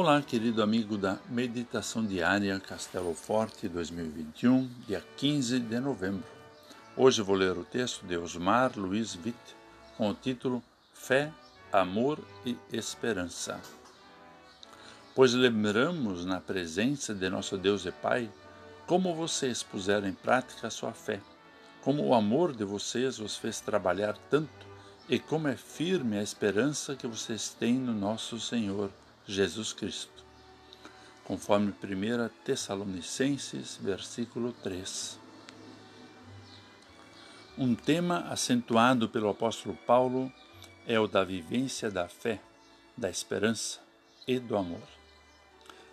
Olá, querido amigo da Meditação Diária Castelo Forte 2021, dia 15 de novembro. Hoje vou ler o texto de Osmar Luiz Witt com o título Fé, Amor e Esperança. Pois lembramos na presença de nosso Deus e Pai como vocês puseram em prática a sua fé, como o amor de vocês os fez trabalhar tanto e como é firme a esperança que vocês têm no nosso Senhor Jesus Cristo. Conforme 1 Tessalonicenses, versículo 3. Um tema acentuado pelo apóstolo Paulo é o da vivência da fé, da esperança e do amor.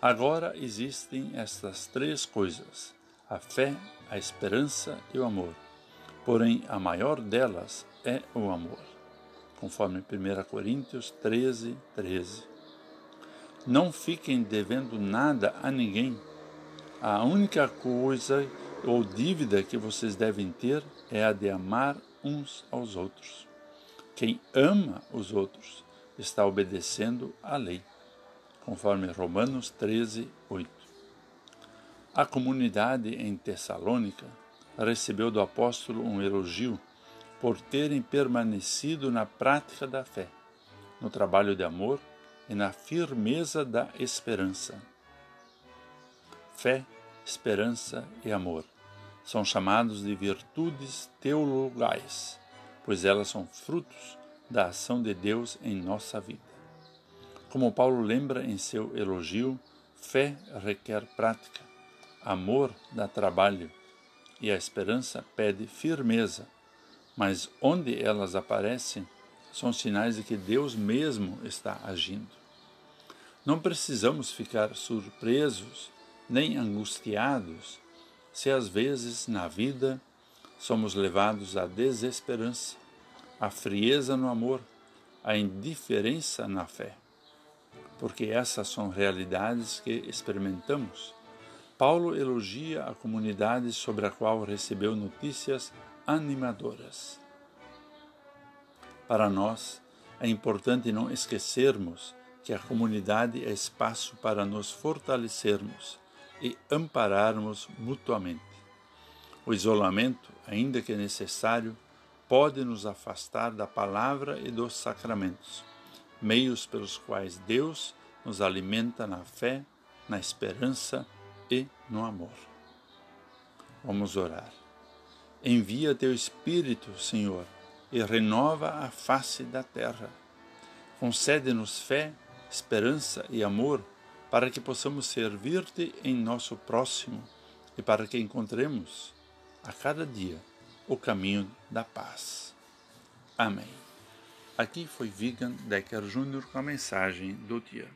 Agora existem estas três coisas: a fé, a esperança e o amor. Porém, a maior delas é o amor. Conforme 1 Coríntios 13, 13. Não fiquem devendo nada a ninguém. A única coisa ou dívida que vocês devem ter é a de amar uns aos outros. Quem ama os outros está obedecendo à lei, conforme Romanos 13, 8. A comunidade em Tessalônica recebeu do apóstolo um elogio por terem permanecido na prática da fé, no trabalho de amor e na firmeza da esperança. Fé, esperança e amor são chamados de virtudes teologais, pois elas são frutos da ação de Deus em nossa vida. Como Paulo lembra em seu elogio, fé requer prática, amor dá trabalho e a esperança pede firmeza, mas onde elas aparecem, são sinais de que Deus mesmo está agindo. Não precisamos ficar surpresos nem angustiados se às vezes na vida somos levados à desesperança, à frieza no amor, à indiferença na fé. Porque essas são realidades que experimentamos. Paulo elogia a comunidade sobre a qual recebeu notícias animadoras. Para nós, é importante não esquecermos que a comunidade é espaço para nos fortalecermos e ampararmos mutuamente. O isolamento, ainda que necessário, pode nos afastar da palavra e dos sacramentos, meios pelos quais Deus nos alimenta na fé, na esperança e no amor. Vamos orar. Envia teu Espírito, Senhor, e renova a face da terra. Concede-nos fé, esperança e amor para que possamos servir-te em nosso próximo e para que encontremos a cada dia o caminho da paz. Amém. Aqui foi Vigan Decker Jr. com a mensagem do dia.